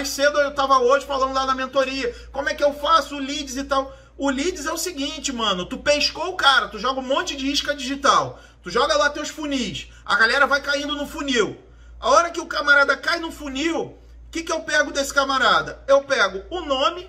Mais cedo eu tava hoje falando lá na mentoria. Como é que eu faço o leads e tal? O leads é o seguinte, mano. Tu pescou o cara, tu joga um monte de isca digital. Tu joga lá teus funis. A galera vai caindo no funil. A hora que o camarada cai no funil, o que, que eu pego desse camarada? Eu pego o nome,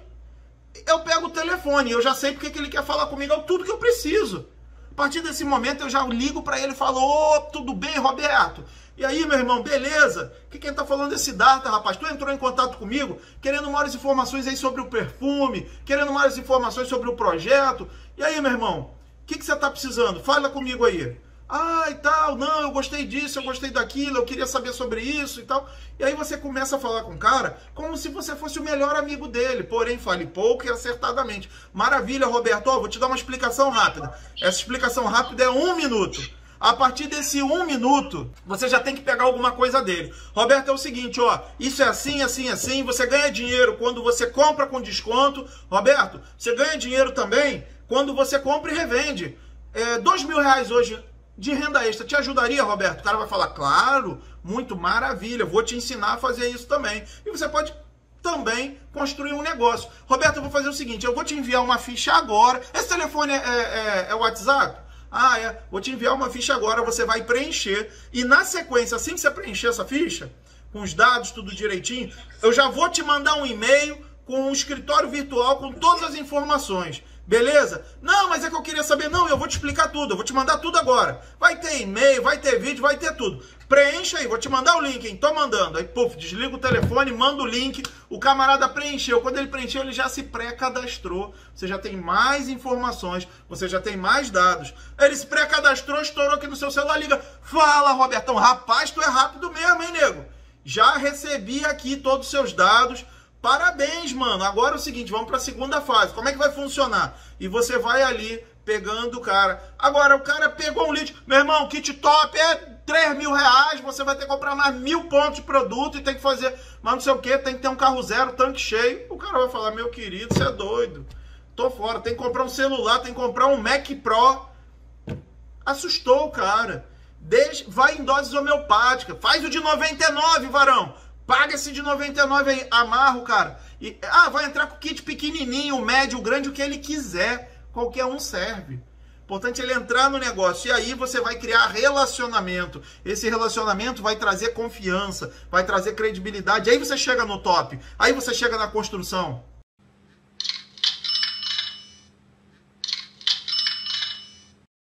eu pego o telefone. Eu já sei porque que ele quer falar comigo, é tudo que eu preciso. A partir desse momento eu já ligo para ele e falo: Ô, oh, tudo bem, Roberto? E aí, meu irmão, beleza? Que quem tá falando é Siddhartha, rapaz. Tu entrou em contato comigo querendo maiores informações aí sobre o perfume, querendo maiores informações sobre o projeto. E aí, meu irmão, o que, que você tá precisando? Fala comigo aí. Ah, e tal, não, eu gostei disso, eu gostei daquilo, eu queria saber sobre isso e tal. E aí você começa a falar com o cara como se você fosse o melhor amigo dele, porém fale pouco e acertadamente. Maravilha, Roberto, oh, vou te dar uma explicação rápida. Essa explicação rápida é um minuto. A partir desse um minuto, você já tem que pegar alguma coisa dele. Roberto, é o seguinte, ó, isso é assim, assim, assim, você ganha dinheiro quando você compra com desconto. Roberto, você ganha dinheiro também quando você compra e revende. É, dois mil reais hoje de renda extra. Te ajudaria, Roberto? O cara vai falar, claro, muito maravilha, vou te ensinar a fazer isso também. E você pode também construir um negócio. Roberto, eu vou fazer o seguinte, eu vou te enviar uma ficha agora. Esse telefone é, é, é WhatsApp? Ah, é. Vou te enviar uma ficha agora, você vai preencher. E na sequência, assim que você preencher essa ficha, com os dados, tudo direitinho, eu já vou te mandar um e-mail com um escritório virtual com todas as informações. Beleza? Não, mas é que eu queria saber. Não, eu vou te explicar tudo. Eu vou te mandar tudo agora. Vai ter e-mail, vai ter vídeo, vai ter tudo. Preencha aí, vou te mandar o link, hein? Tô mandando. Aí, puf, desliga o telefone, manda o link. O camarada preencheu. Quando ele preencheu, ele já se pré-cadastrou. Você já tem mais informações, você já tem mais dados. Ele se pré-cadastrou, estourou aqui no seu celular, liga. Fala, Robertão. Rapaz, tu é rápido mesmo, hein, nego? Já recebi aqui todos os seus dados Parabéns, mano. Agora é o seguinte, vamos para a segunda fase. Como é que vai funcionar? E você vai ali pegando o cara. Agora, o cara pegou um lead. Meu irmão, kit top é 3 mil reais. Você vai ter que comprar mais mil pontos de produto e tem que fazer mas não sei o que. Tem que ter um carro zero, tanque cheio. O cara vai falar, meu querido, você é doido. Tô fora. Tem que comprar um celular, tem que comprar um Mac Pro. Assustou o cara. Deixa, vai em doses homeopáticas. Faz o de 99, varão. Paga esse de 99 aí, amarra o cara. E, ah, vai entrar com kit pequenininho, médio, grande, o que ele quiser. Qualquer um serve. Importante ele entrar no negócio. E aí você vai criar relacionamento. Esse relacionamento vai trazer confiança, vai trazer credibilidade. Aí você chega no top. Aí você chega na construção.